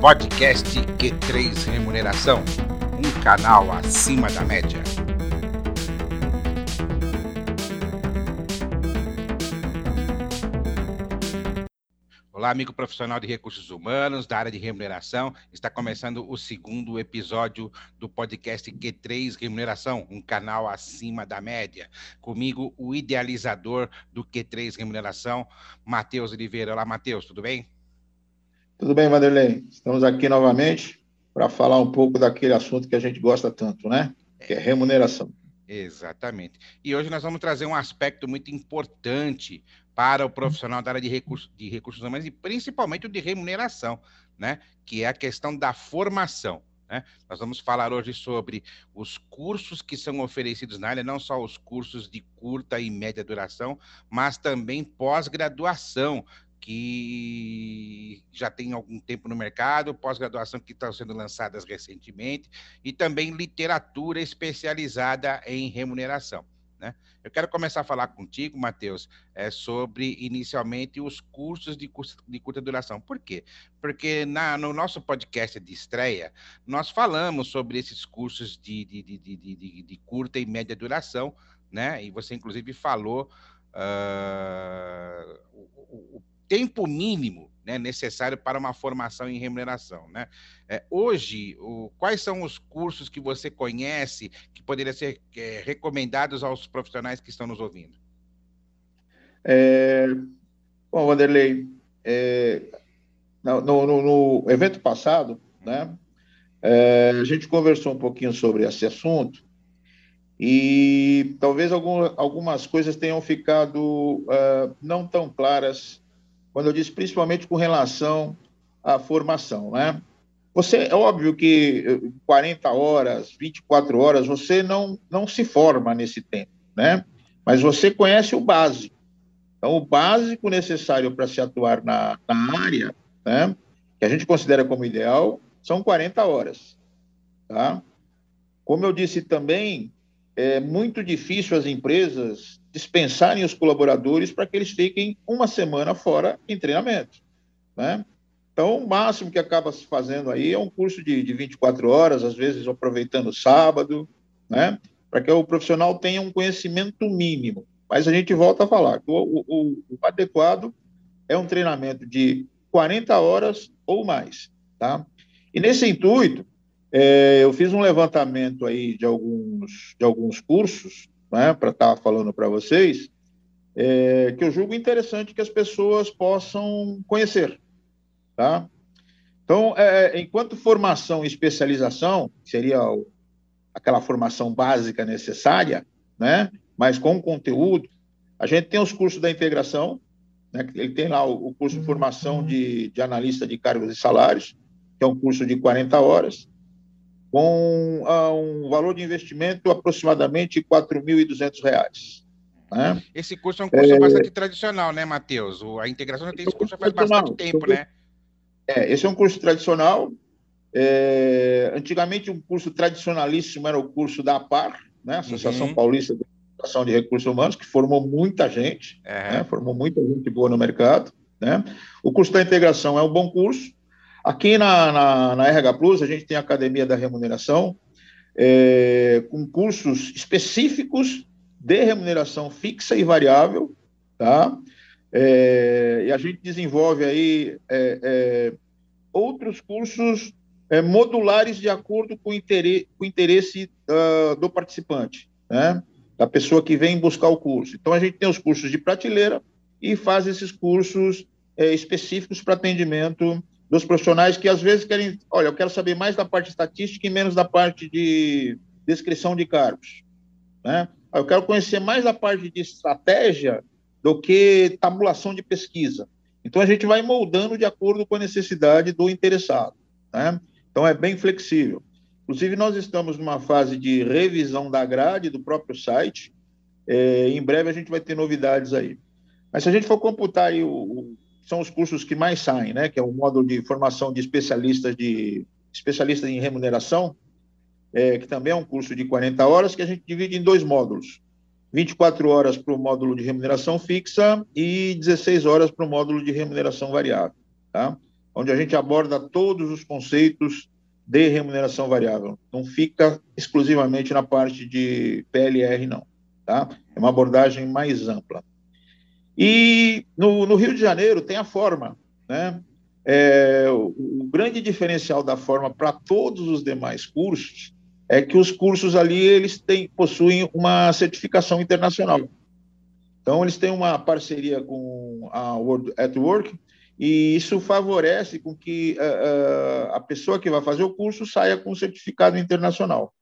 Podcast Q3 Remuneração, um canal acima da média. Olá, amigo profissional de recursos humanos da área de remuneração. Está começando o segundo episódio do podcast Q3 Remuneração, um canal acima da média. Comigo, o idealizador do Q3 Remuneração, Matheus Oliveira. Olá, Matheus, tudo bem? Tudo bem, Vanderlei? Estamos aqui novamente para falar um pouco daquele assunto que a gente gosta tanto, né? Que é remuneração. Exatamente. E hoje nós vamos trazer um aspecto muito importante para o profissional da área de recursos, de recursos humanos e principalmente o de remuneração, né? Que é a questão da formação. Né? Nós vamos falar hoje sobre os cursos que são oferecidos na área, não só os cursos de curta e média duração, mas também pós-graduação, que já tem algum tempo no mercado, pós-graduação que estão sendo lançadas recentemente, e também literatura especializada em remuneração. Né? Eu quero começar a falar contigo, Matheus, é, sobre inicialmente os cursos de, curso, de curta duração. Por quê? Porque na, no nosso podcast de estreia, nós falamos sobre esses cursos de, de, de, de, curta e média duração, né? E você, inclusive, falou uh, o, o tempo mínimo né, necessário para uma formação em remuneração. Né? É, hoje, o, quais são os cursos que você conhece que poderiam ser é, recomendados aos profissionais que estão nos ouvindo? É, bom, Wanderlei, é, no, no, no, evento passado, né, é, a gente conversou um pouquinho sobre esse assunto e talvez algum, algumas coisas tenham ficado uh, não tão claras quando eu disse principalmente com relação à formação, né? Você, é óbvio que 40 horas, 24 horas, você não, não se forma nesse tempo, né? Mas você conhece o básico. Então, o básico necessário para se atuar na, na área, né? Que a gente considera como ideal, são 40 horas, tá? Como eu disse também, é muito difícil as empresas dispensarem os colaboradores para que eles fiquem uma semana fora em treinamento. Né? Então, o máximo que acaba se fazendo aí é um curso de, de 24 horas, às vezes aproveitando o sábado, né? para que o profissional tenha um conhecimento mínimo. Mas a gente volta a falar que o, o, o adequado é um treinamento de 40 horas ou mais. Tá? E nesse intuito, é, eu fiz um levantamento aí de alguns, de alguns cursos né, para estar tá falando para vocês, é, que eu julgo interessante que as pessoas possam conhecer. Tá? Então, é, enquanto formação e especialização, seria o, aquela formação básica necessária, né, mas com conteúdo, a gente tem os cursos da integração, né, ele tem lá o, o curso de formação de, de analista de cargos e salários, que é um curso de 40 horas, com uh, um valor de investimento aproximadamente R$ 4.200. Né? Esse curso é um curso é... bastante tradicional, né, Matheus? A integração já tem esse curso faz bastante tempo, né? É, esse é um curso tradicional. É, antigamente, um curso tradicionalíssimo era o curso da APAR, né? Associação uhum. Paulista de Educação de Recursos Humanos, que formou muita gente, uhum. né? formou muita gente boa no mercado. Né? O curso da integração é um bom curso, Aqui na, na, na RH Plus, a gente tem a Academia da Remuneração, é, com cursos específicos de remuneração fixa e variável, tá? É, e a gente desenvolve aí é, é outros cursos é, modulares de acordo com o interesse, com o interesse uh, do participante, né? Da pessoa que vem buscar o curso. Então, a gente tem os cursos de prateleira e faz esses cursos é, específicos para atendimento dos profissionais que às vezes querem, olha, eu quero saber mais da parte estatística e menos da parte de descrição de cargos, né? Eu quero conhecer mais da parte de estratégia do que tabulação de pesquisa. Então a gente vai moldando de acordo com a necessidade do interessado, né? Então é bem flexível. Inclusive nós estamos numa fase de revisão da grade do próprio site. É, em breve a gente vai ter novidades aí. Mas se a gente for computar o, são os cursos que mais saem, né? Que é o módulo de formação de especialistas de especialistas em remuneração, é, que também é um curso de 40 horas que a gente divide em dois módulos. 24 horas para o módulo de remuneração fixa e 16 horas para o módulo de remuneração variável. Tá? onde a gente aborda todos os conceitos de remuneração variável. Não fica exclusivamente na parte de PLR, não. Tá? É uma abordagem mais ampla. E no, no Rio de Janeiro tem a forma. Né? É, o, o grande diferencial da forma para todos os demais cursos é que os cursos ali eles têm, possuem uma certificação internacional. Então, eles têm uma parceria com a World at Work, e isso favorece com que uh, a pessoa que vai fazer o curso saia com um certificado internacional.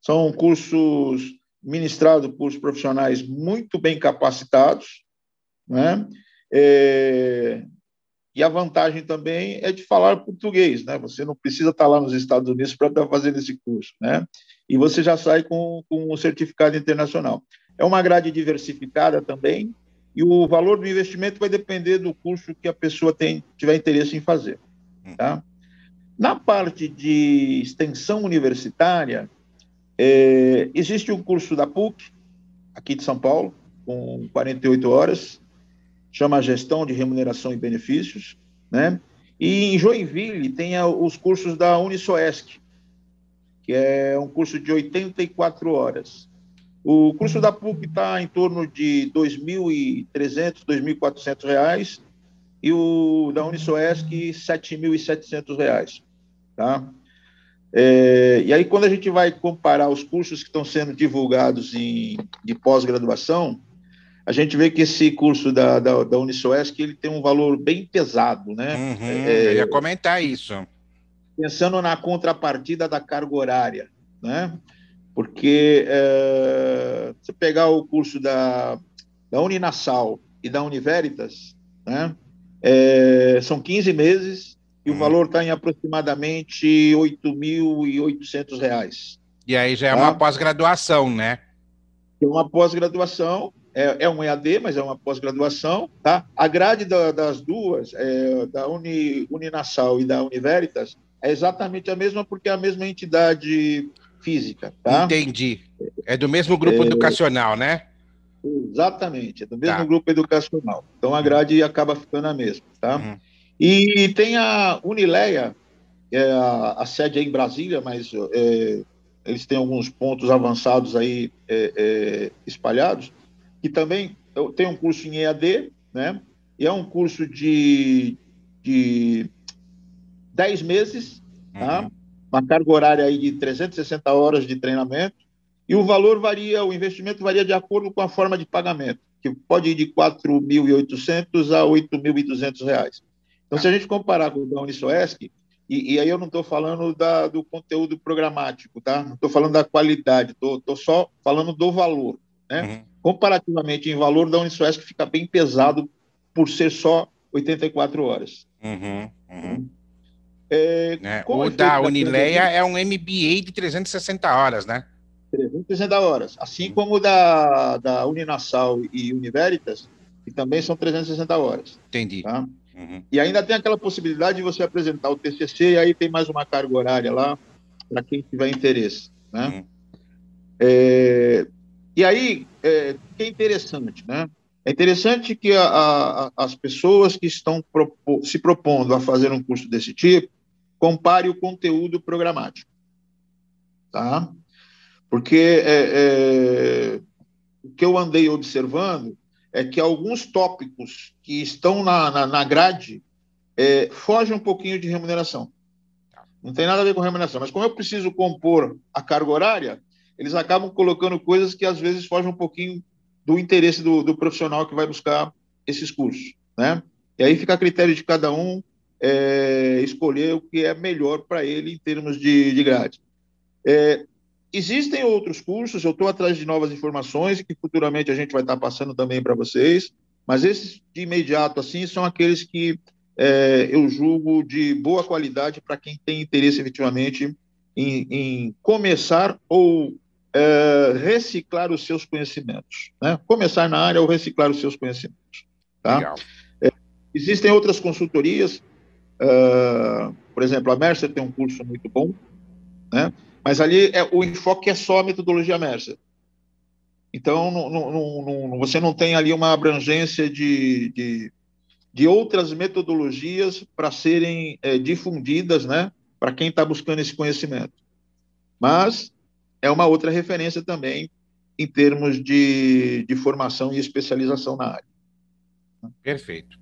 São cursos ministrados por profissionais muito bem capacitados, né? É, e a vantagem também é de falar português, né? Você não precisa estar lá nos Estados Unidos para estar fazendo esse curso, né? E você já sai com, com um certificado internacional. É uma grade diversificada também, e o valor do investimento vai depender do curso que a pessoa tem, tiver interesse em fazer. Tá? Na parte de extensão universitária, é, existe um curso da PUC, aqui de São Paulo, com 48 horas, chama Gestão de Remuneração e Benefícios, né? E em Joinville tem os cursos da Unisoesc, que é um curso de 84 horas. O curso da PUC está em torno de R$ 2.300, R$ 2.400 e o da Unisoesc R$ 7.700. Tá? É, e aí, quando a gente vai comparar os cursos que estão sendo divulgados em, de pós-graduação, a gente vê que esse curso da, da, da Unisoesc ele tem um valor bem pesado, né? Uhum, é, eu ia comentar isso. Pensando na contrapartida da carga horária, né? porque é, você pegar o curso da, da Uninassal e da Univeritas, né, é, são 15 meses e uhum. o valor está em aproximadamente R$ 8.800. E aí já é tá? uma pós-graduação, né? É uma pós-graduação, é, é um EAD, mas é uma pós-graduação, tá? A grade da, das duas, é, da Uni, Uninassal e da Univeritas, é exatamente a mesma, porque é a mesma entidade física. Tá? Entendi. É do mesmo grupo é... educacional, né? Exatamente, é do mesmo tá. grupo educacional. Então a grade acaba ficando a mesma, tá? Uhum. E tem a Unileia, é a, a, sede aí em Brasília, mas é, eles têm alguns pontos avançados aí é, é espalhados, que também tem um curso em EAD, né? E é um curso de, de 10 meses, tá? uhum. tá? uma carga horária aí de 360 horas de treinamento, e o valor varia, o investimento varia de acordo com a forma de pagamento, que pode ir de 4.800 a 8.200 reais. Então, se a gente comparar com o da Unisoesc, e, e aí eu não estou falando da, do conteúdo programático, tá? Não estou falando da qualidade, estou só falando do valor, né? Uhum. Comparativamente, em valor da Unisoesc fica bem pesado por ser só 84 horas. Uhum, uhum. É, né? O da Unileia é um MBA de 360 horas, né? 360 horas. Assim como o da, da Uninassal e Univeritas, que também são 360 horas. Entendi. Tá? Uhum. E ainda tem aquela possibilidade de você apresentar o TCC e aí tem mais uma carga horária lá para quem tiver interesse. Né? Uhum. É, e aí, é, que é interessante, né? É interessante que a, a, as pessoas que estão se propondo a fazer um curso desse tipo, compare o conteúdo programático. Tá? Porque é, é, o que eu andei observando é que alguns tópicos que estão na, na, na grade é, fogem um pouquinho de remuneração. Não tem nada a ver com remuneração, mas como eu preciso compor a carga horária, eles acabam colocando coisas que às vezes fogem um pouquinho do interesse do, do profissional que vai buscar esses cursos, né? E aí fica a critério de cada um é, escolher o que é melhor para ele em termos de, de grade. É, existem outros cursos, eu estou atrás de novas informações que futuramente a gente vai estar tá passando também para vocês, mas esses de imediato assim são aqueles que é, eu julgo de boa qualidade para quem tem interesse efetivamente em, em começar ou é, reciclar os seus conhecimentos. Né? Começar na área ou reciclar os seus conhecimentos. Tá? É, existem outras consultorias, Uh, por exemplo, a Mercer tem um curso muito bom, né? Mas ali é, o enfoque é só a metodologia Mercer. Então, você não tem ali uma abrangência de, de, de outras metodologias para serem é, difundidas, né, para quem está buscando esse conhecimento. Mas é uma outra referência também em termos de, de formação e especialização na área. Perfeito.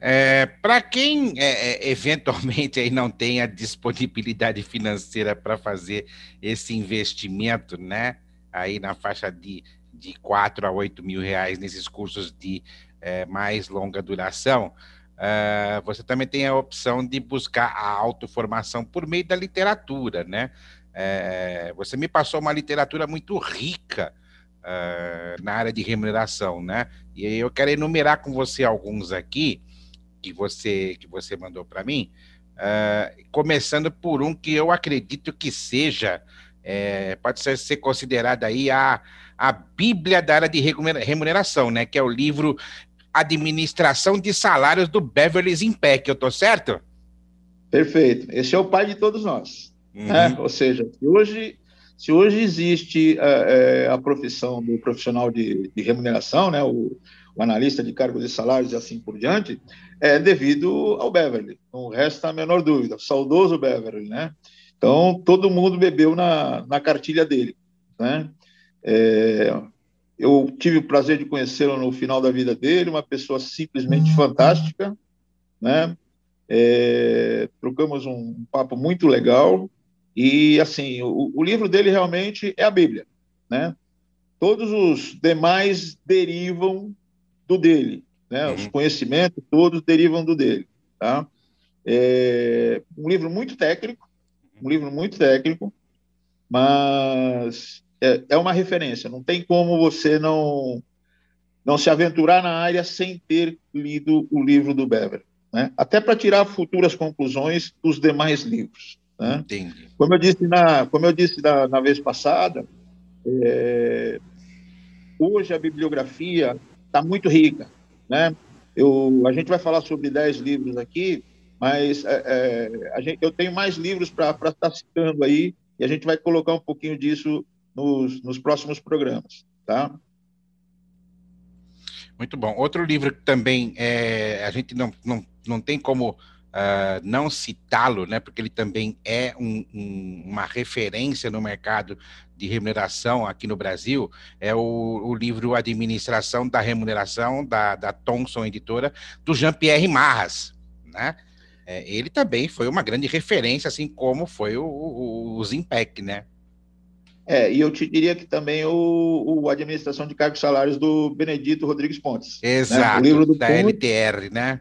É, para quem é, é, eventualmente aí não tem a disponibilidade financeira para fazer esse investimento, né? Aí na faixa de, de 4 a 8 mil reais nesses cursos de é, mais longa duração, uh, você também tem a opção de buscar a autoformação por meio da literatura, né? É, você me passou uma literatura muito rica uh, na área de remuneração, né? E eu quero enumerar com você alguns aqui que você que você mandou para mim, uh, começando por um que eu acredito que seja é, pode ser, ser considerada aí a, a Bíblia da área de remuneração, né? Que é o livro administração de salários do Beverly Impec, eu tô certo? Perfeito. Esse é o pai de todos nós. Uhum. Né? Ou seja, se hoje, se hoje existe é, a profissão do profissional de, de remuneração, né, o, o, analista de cargos e salários e assim por diante, é devido ao Beverly. Não resta a menor dúvida. Saudoso Beverly, né? Então, todo mundo bebeu na, na cartilha dele, né? É, eu tive o prazer de conhecê-lo no final da vida dele, uma pessoa simplesmente fantástica, né? É, trocamos um papo muito legal e assim o, o, livro dele realmente é a Bíblia, né? Todos os demais derivam do dele, né? Uhum. Os conhecimentos todos derivam do dele, tá? É um livro muito técnico, um livro muito técnico, mas é, é uma referência. Não tem como você não não se aventurar na área sem ter lido o livro do Bever, né? Até para tirar futuras conclusões dos demais livros. Né? Entendi. Como eu disse na como eu disse na, na vez passada, é, hoje a bibliografia está muito rica, né? Eu, a gente vai falar sobre 10 livros aqui, mas é, é, a gente, eu tenho mais livros para estar tá citando aí, e a gente vai colocar um pouquinho disso nos, nos próximos programas, tá? Muito bom. Outro livro que também é, a gente não, não, não tem como uh, não citá-lo, né? Porque ele também é um, um, uma referência no mercado de remuneração aqui no Brasil, é o, o livro Administração da Remuneração, da, da Thomson Editora, do Jean-Pierre Marras, né? É, ele também foi uma grande referência, assim como foi o, o, o Zimpec, né? É, e eu te diria que também o, o Administração de Cargos e Salários do Benedito Rodrigues Pontes. Exato, né? o livro do da Pontes, LTR, né?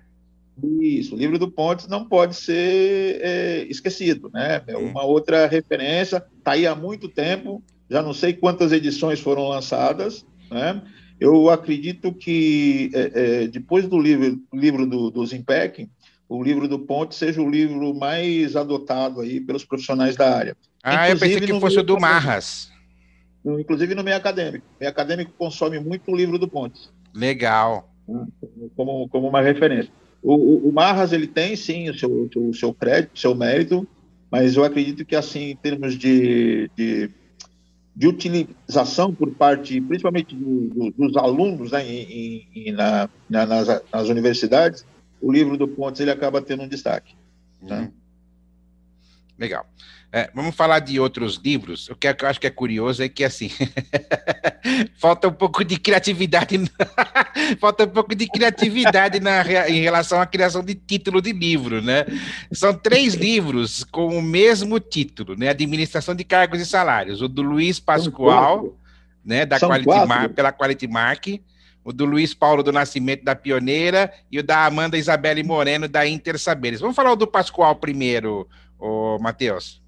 Isso, o livro do Pontes não pode ser é, esquecido, né? É hum. uma outra referência, está aí há muito tempo, já não sei quantas edições foram lançadas, né? Eu acredito que é, é, depois do livro, livro do, do Zimpec, o livro do Ponte seja o livro mais adotado aí pelos profissionais da área. Ah, inclusive, eu pensei que fosse o do Marras. Inclusive no meio acadêmico. O meio acadêmico consome muito o livro do Pontes. Legal. Como, como uma referência. O, o, o Marras, ele tem, sim, o seu, o seu crédito, o seu mérito, mas eu acredito que, assim, em termos de, de, de utilização por parte, principalmente do, do, dos alunos né, em, em, na, na, nas, nas universidades, o livro do Pontes ele acaba tendo um destaque. Tá? Uhum. Legal. É, vamos falar de outros livros. O que eu acho que é curioso é que, assim, falta um pouco de criatividade, falta um pouco de criatividade na, em relação à criação de título de livro, né? São três livros com o mesmo título, né? Administração de Cargos e Salários. O do Luiz Pascoal, né? Da Quality Mar, pela Quality Mark, o do Luiz Paulo do Nascimento da Pioneira e o da Amanda Isabelle Moreno da Inter Saberes. Vamos falar o do Pascoal primeiro, o Matheus.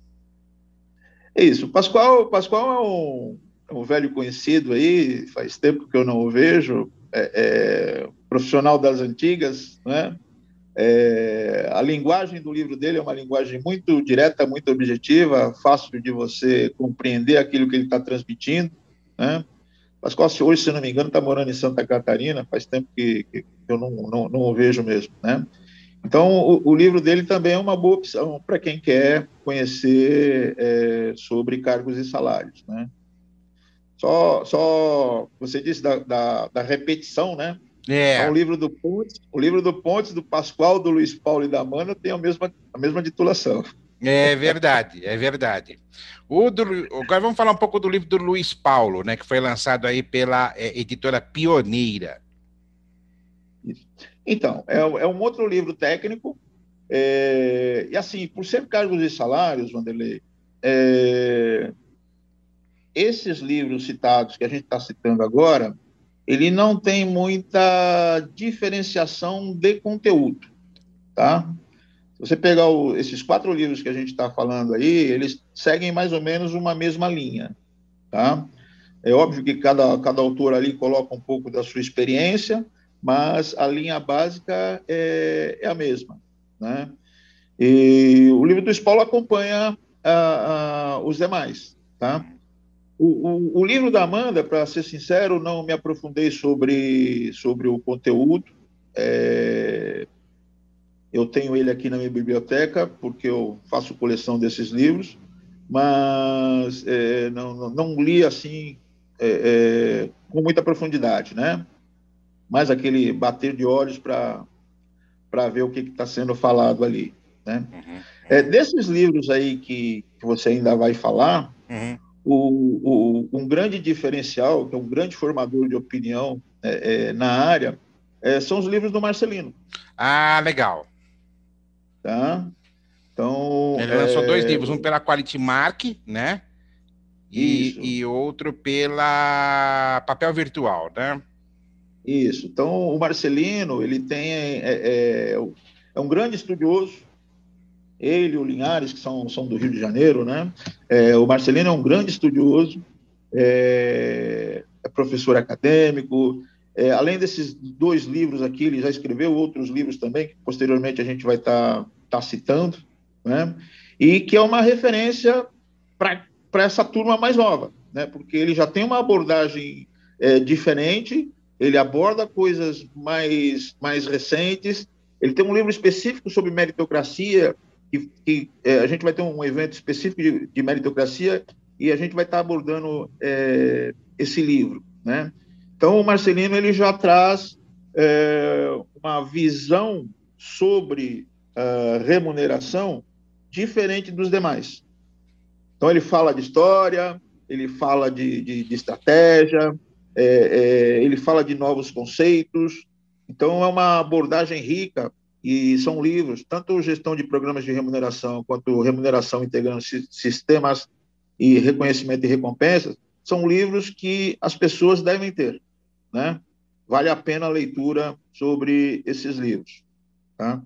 É isso. Pascoal, Pascoal é um, é um velho conhecido aí, faz tempo que eu não o vejo, é, é profissional das antigas, né? É, a linguagem do livro dele é uma linguagem muito direta, muito objetiva, fácil de você compreender aquilo que ele está transmitindo, né? Pascoal, hoje, se não me engano, está morando em Santa Catarina, faz tempo que, que eu não, não, não o vejo mesmo, né? Então, o, o, livro dele também é uma boa opção para quem quer conhecer é, sobre cargos e salários, né? Só, só você disse da, da, da repetição, né? É. Então, o livro do Pontes, o livro do Pontes, do Pascoal, do Luiz Paulo e da Mana tem a mesma, a mesma titulação. É verdade, é verdade. O do, agora vamos falar um pouco do livro do Luiz Paulo, né, que foi lançado aí pela é, editora Pioneira. Então, é, é um outro livro técnico, é, e assim, por ser cargos e salários, Vanderlei, é, esses livros citados que a gente está citando agora, ele não tem muita diferenciação de conteúdo, tá? Se você pegar o, esses quatro livros que a gente está falando aí, eles seguem mais ou menos uma mesma linha, tá? É óbvio que cada, cada autor ali coloca um pouco da sua experiência, mas a linha básica é, é a mesma, né? E o livro do Paulo acompanha os demais, tá? O, o, o, livro da Amanda, para ser sincero, não me aprofundei sobre, sobre o conteúdo. É, eu tenho ele aqui na minha biblioteca, porque eu faço coleção desses livros, mas é, não, não, não, li assim é, é com muita profundidade, né? Mais aquele bater de olhos para ver o que está sendo falado ali, né? Uhum. É, desses livros aí que, que você ainda vai falar, uhum o, o, um grande diferencial, que é um grande formador de opinião é, é, na área, é, são os livros do Marcelino. Ah, legal. Tá? Então, Ele lançou dois é, livros, um pela Quality Mark, né? E, e, outro pela Papel Virtual, né? Isso. Então, o Marcelino, ele tem é, é, é um grande estudioso, ele o Linhares, que são, são do Rio de Janeiro, né? É, o Marcelino é um grande estudioso, é, é professor acadêmico. É, além desses dois livros aqui, ele já escreveu outros livros também, que posteriormente a gente vai estar tá, tá citando, né? E que é uma referência para essa turma mais nova, né? Porque ele já tem uma abordagem é, diferente, ele aborda coisas mais, mais recentes, ele tem um livro específico sobre meritocracia, que, que é, a gente vai ter um evento específico de, de meritocracia e a gente vai estar abordando é, esse livro, né? Então, o Marcelino ele já traz é, uma visão sobre uh, remuneração diferente dos demais. Então, ele fala de história, ele fala de, de, de estratégia, é, é, ele fala de novos conceitos. Então, é uma abordagem rica e são livros, tanto gestão de programas de remuneração quanto remuneração integrando sistemas e reconhecimento e recompensas, são livros que as pessoas devem ter, né? Vale a pena a leitura sobre esses livros, tá?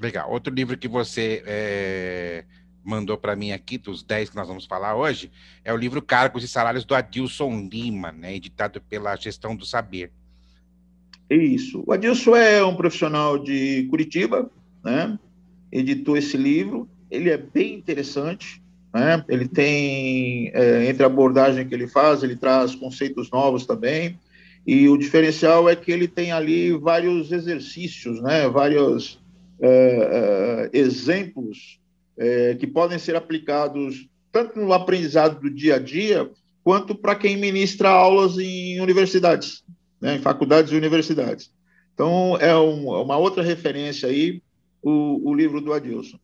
Legal. Outro livro que você é, mandou para mim aqui, dos 10 que nós vamos falar hoje, é o livro Cargos e Salários do Adilson Lima, né, editado pela Gestão do Saber. Isso. O Adilson é um profissional de Curitiba, né? editou esse livro. Ele é bem interessante. Né? Ele tem, é, entre a abordagem que ele faz, ele traz conceitos novos também. E o diferencial é que ele tem ali vários exercícios, né? vários é, é, exemplos é, que podem ser aplicados tanto no aprendizado do dia a dia, quanto para quem ministra aulas em universidades né, em faculdades e universidades. Então, é um, uma outra referência aí, o, o livro do Adilson.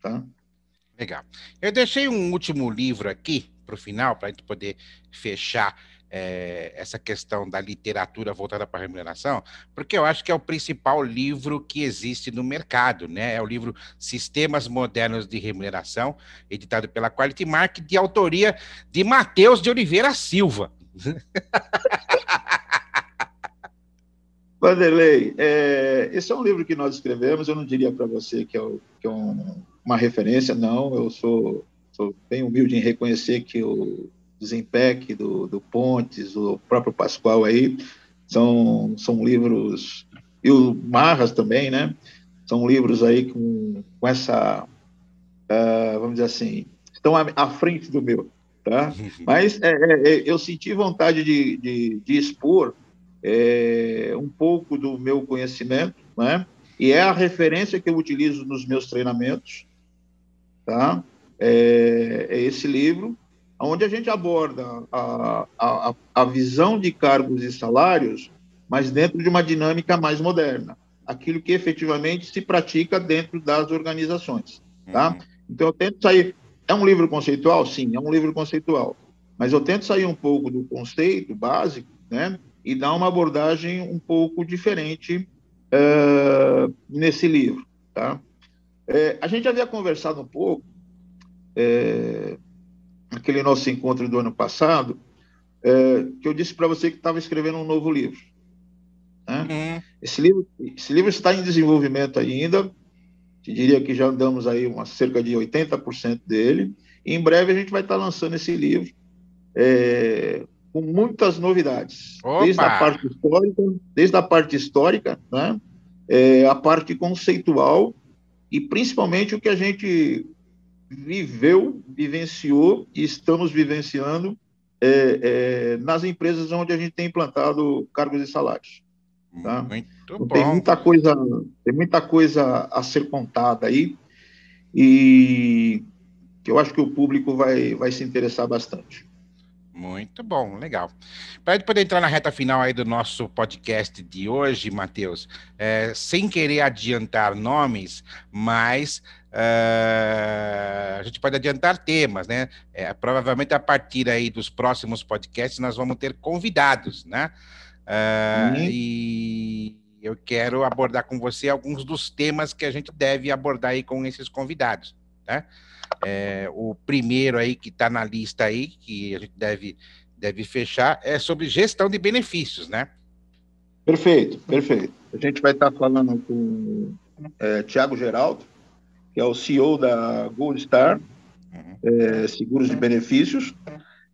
Tá? Legal. Eu deixei um último livro aqui para o final, para a gente poder fechar é, essa questão da literatura voltada para a remuneração, porque eu acho que é o principal livro que existe no mercado, né? É o livro Sistemas Modernos de Remuneração, editado pela Quality Mark, de autoria de Matheus de Oliveira Silva. Vanderlei, é, esse é um livro que nós escrevemos. Eu não diria para você que é, o, que é um, uma referência, não. Eu sou, sou, bem humilde em reconhecer que o Zempec, do, do Pontes, o próprio Pascoal aí, são, são livros, e o Marras também, né? São livros aí com, com essa, uh, vamos dizer assim, estão à, à, frente do meu, tá? Mas é, é, é, eu senti vontade de, de, de expor é, um pouco do meu conhecimento, né? E é a referência que eu utilizo nos meus treinamentos, tá? É, é esse livro, onde a gente aborda a, a, a visão de cargos e salários mas dentro de uma dinâmica mais moderna, aquilo que efetivamente se pratica dentro das organizações, tá? Uhum. Então eu tento sair. É um livro conceitual, sim, é um livro conceitual, mas eu tento sair um pouco do conceito básico, né? E dar uma abordagem um pouco diferente uh, nesse livro, tá? É, a gente havia conversado um pouco é, naquele nosso encontro do ano passado, é, que eu disse para você que estava escrevendo um novo livro. Né? Uhum. Esse, livro esse livro está em desenvolvimento ainda, te diria que já andamos aí uma, cerca de 80% dele, e em breve a gente vai estar lançando esse livro é, com muitas novidades, Opa! desde a parte histórica, desde a parte histórica, né? É, a parte conceitual e principalmente o que a gente viveu, vivenciou e estamos vivenciando é, é, nas empresas onde a gente tem implantado cargos e salários. Tá? Muito então, bom. Tem muita coisa, tem muita coisa a ser contada aí e que eu acho que o público vai, vai se interessar bastante. Muito bom, legal. Para poder entrar na reta final aí do nosso podcast de hoje, Matheus, é, sem querer adiantar nomes, mas uh, a gente pode adiantar temas, né? É, provavelmente a partir aí dos próximos podcasts nós vamos ter convidados, né? Uh, e eu quero abordar com você alguns dos temas que a gente deve abordar aí com esses convidados, né? É, o primeiro aí que está na lista aí, que a gente deve, deve fechar, é sobre gestão de benefícios, né? Perfeito, perfeito. A gente vai estar tá falando com é, Tiago Geraldo, que é o CEO da Gold Star, uhum. é, Seguros de Benefícios,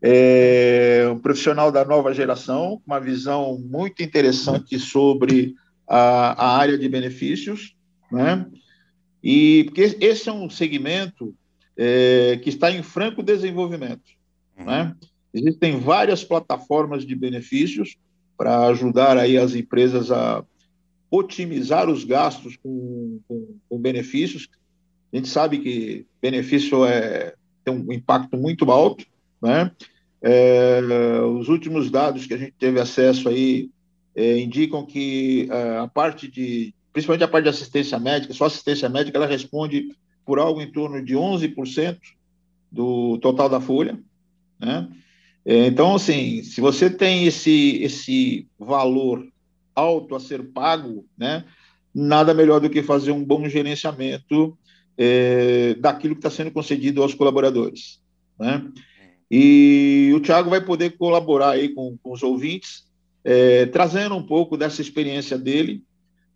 é um profissional da nova geração, uma visão muito interessante sobre a, a área de benefícios, né? E porque esse é um segmento é, que está em franco desenvolvimento. Uhum. Né? Existem várias plataformas de benefícios para ajudar aí as empresas a otimizar os gastos com, com, com, benefícios. A gente sabe que benefício é, tem um impacto muito alto, né? É, os últimos dados que a gente teve acesso aí é, indicam que é, a parte de, principalmente a parte de assistência médica, só assistência médica, ela responde por algo em torno de 11% do total da folha, né? É, então, assim, se você tem esse, esse valor alto a ser pago, né, nada melhor do que fazer um bom gerenciamento é, daquilo que está sendo concedido aos colaboradores. Né? E o Tiago vai poder colaborar aí com, com os ouvintes, é, trazendo um pouco dessa experiência dele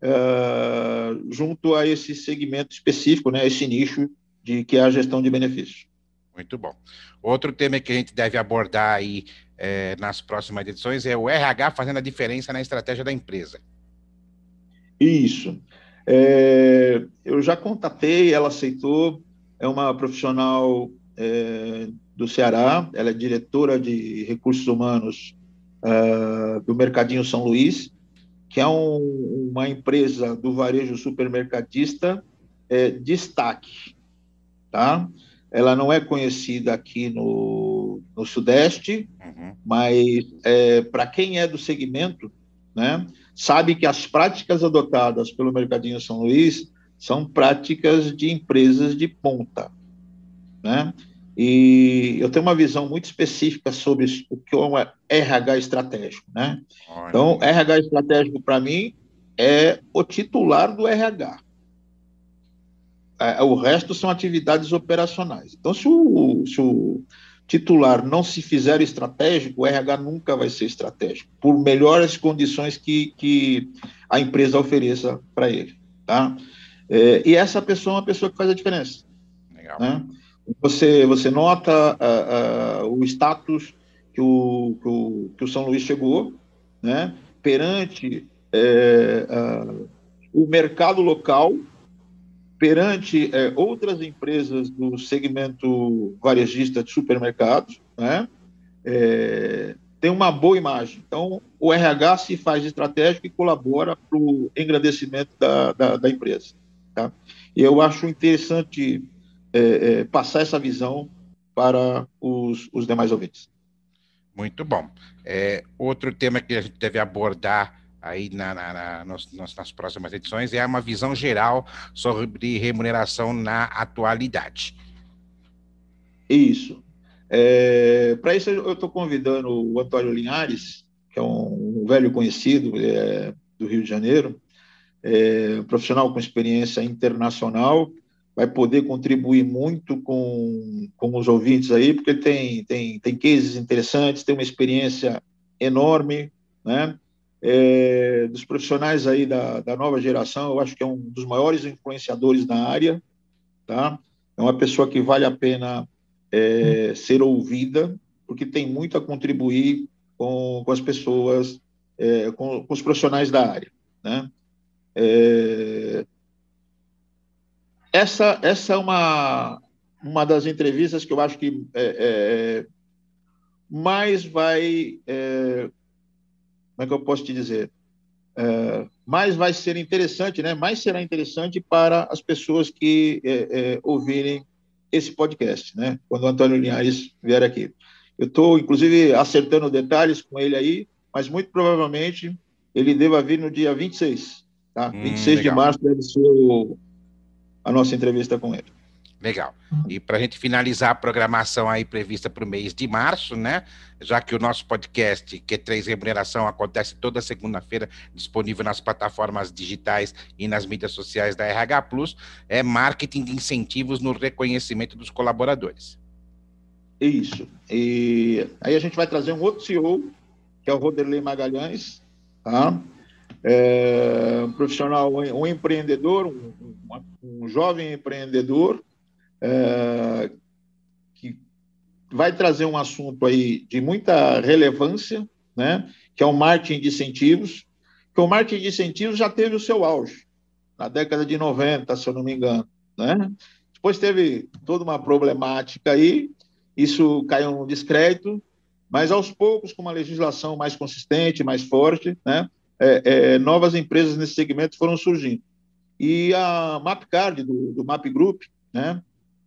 uh, junto a esse segmento específico, né, esse nicho de que é a gestão de benefícios. Muito bom. Outro tema que a gente deve abordar aí é, nas próximas edições é o RH fazendo a diferença na estratégia da empresa. Isso. É, eu já contatei, ela aceitou, é uma profissional é, do Ceará, ela é diretora de recursos humanos uh, do Mercadinho São Luís, que é um, uma empresa do varejo supermercadista é, destaque, tá? Ela não é conhecida aqui no, no Sudeste, uhum. mas é, para quem é do segmento, né, sabe que as práticas adotadas pelo Mercadinho São Luís são práticas de empresas de ponta, né? E eu tenho uma visão muito específica sobre o que é um RH estratégico, né? Olha. Então, RH estratégico para mim é o titular do RH. É, o resto são atividades operacionais. Então, se o, se o titular não se fizer estratégico, o RH nunca vai ser estratégico, por melhores condições que, que a empresa ofereça para ele, tá? É, e essa pessoa é uma pessoa que faz a diferença. Legal. Né? Você, você nota uh, uh, o status que o, que o, que, o, São Luís chegou, né, perante é, uh, o mercado local, perante é, outras empresas do segmento varejista de supermercados, né, é, tem uma boa imagem. Então, o RH se faz estratégico e colabora para o engrandecimento da, da, da empresa. Tá? E eu acho interessante é, é, passar essa visão para os, os demais ouvintes. Muito bom. É, outro tema que a gente deve abordar aí na, na, na nos, nas próximas edições, é uma visão geral sobre remuneração na atualidade. Isso. É, Para isso, eu estou convidando o Antônio Linhares, que é um, um velho conhecido é, do Rio de Janeiro, é, profissional com experiência internacional, vai poder contribuir muito com, com os ouvintes aí, porque tem, tem, tem cases interessantes, tem uma experiência enorme, né? É, dos profissionais aí da, da nova geração, eu acho que é um dos maiores influenciadores na área, tá? É uma pessoa que vale a pena é, ser ouvida, porque tem muito a contribuir com, com as pessoas, é, com, com, os profissionais da área. Né? É, essa, essa é uma, uma das entrevistas que eu acho que é, é, mais vai. É, como é que eu posso te dizer? mais vai ser interessante, né? mais será interessante para as pessoas que ouvirem esse podcast, né? Quando o Antônio Linhares vier aqui. Eu estou, inclusive, acertando detalhes com ele aí, mas muito provavelmente ele deva vir no dia 26, tá? Hum, 26 legal. de março deve ser a nossa entrevista com ele. Legal. E para a gente finalizar a programação aí prevista para o mês de março, né? Já que o nosso podcast Q3 Remuneração acontece toda segunda-feira, disponível nas plataformas digitais e nas mídias sociais da RH Plus, é marketing de incentivos no reconhecimento dos colaboradores. Isso. E aí a gente vai trazer um outro CEO, que é o Roderley Magalhães, tá? É um profissional, um empreendedor, um, um, um jovem empreendedor, é, que vai trazer um assunto aí de muita relevância, né, que é o marketing de incentivos, que o marketing de incentivos já teve o seu auge, na década de 90, se eu não me engano. Né? Depois teve toda uma problemática aí, isso caiu no descrédito, mas aos poucos, com uma legislação mais consistente, mais forte, né, é, é, novas empresas nesse segmento foram surgindo. E a Mapcard, do, do Map Group, né,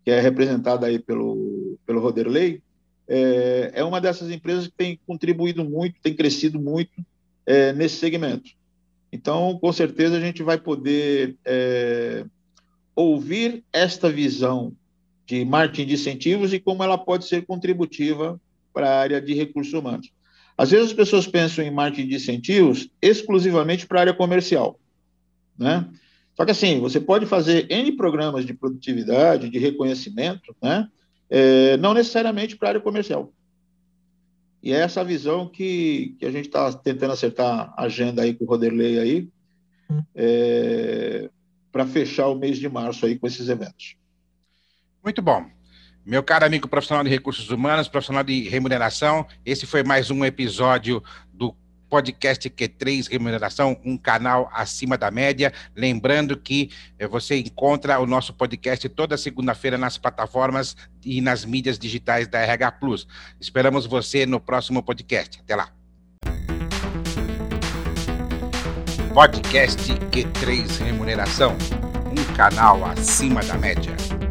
que é representada aí pelo, pelo Roderley, é, é uma dessas empresas que tem contribuído muito, tem crescido muito é, nesse segmento. Então, com certeza, a gente vai poder é, ouvir esta visão de marketing de incentivos e como ela pode ser contributiva para a área de recursos humanos. Às vezes as pessoas pensam em marketing de incentivos exclusivamente para a área comercial, né? Só que assim, você pode fazer N programas de produtividade, de reconhecimento, né? É, não necessariamente para a área comercial. E é essa visão que, que a gente está tentando acertar a agenda aí com o Roderley aí, é, para fechar o mês de março aí com esses eventos. Muito bom. Meu caro amigo profissional de recursos humanos, profissional de remuneração, esse foi mais um episódio do podcast Q3 Remuneração, um canal acima da média. Lembrando que eh, você encontra o nosso podcast toda segunda-feira nas plataformas e nas mídias digitais da RH Plus. Esperamos você no próximo podcast. Até lá. Podcast Q3 Remuneração, um canal acima da média.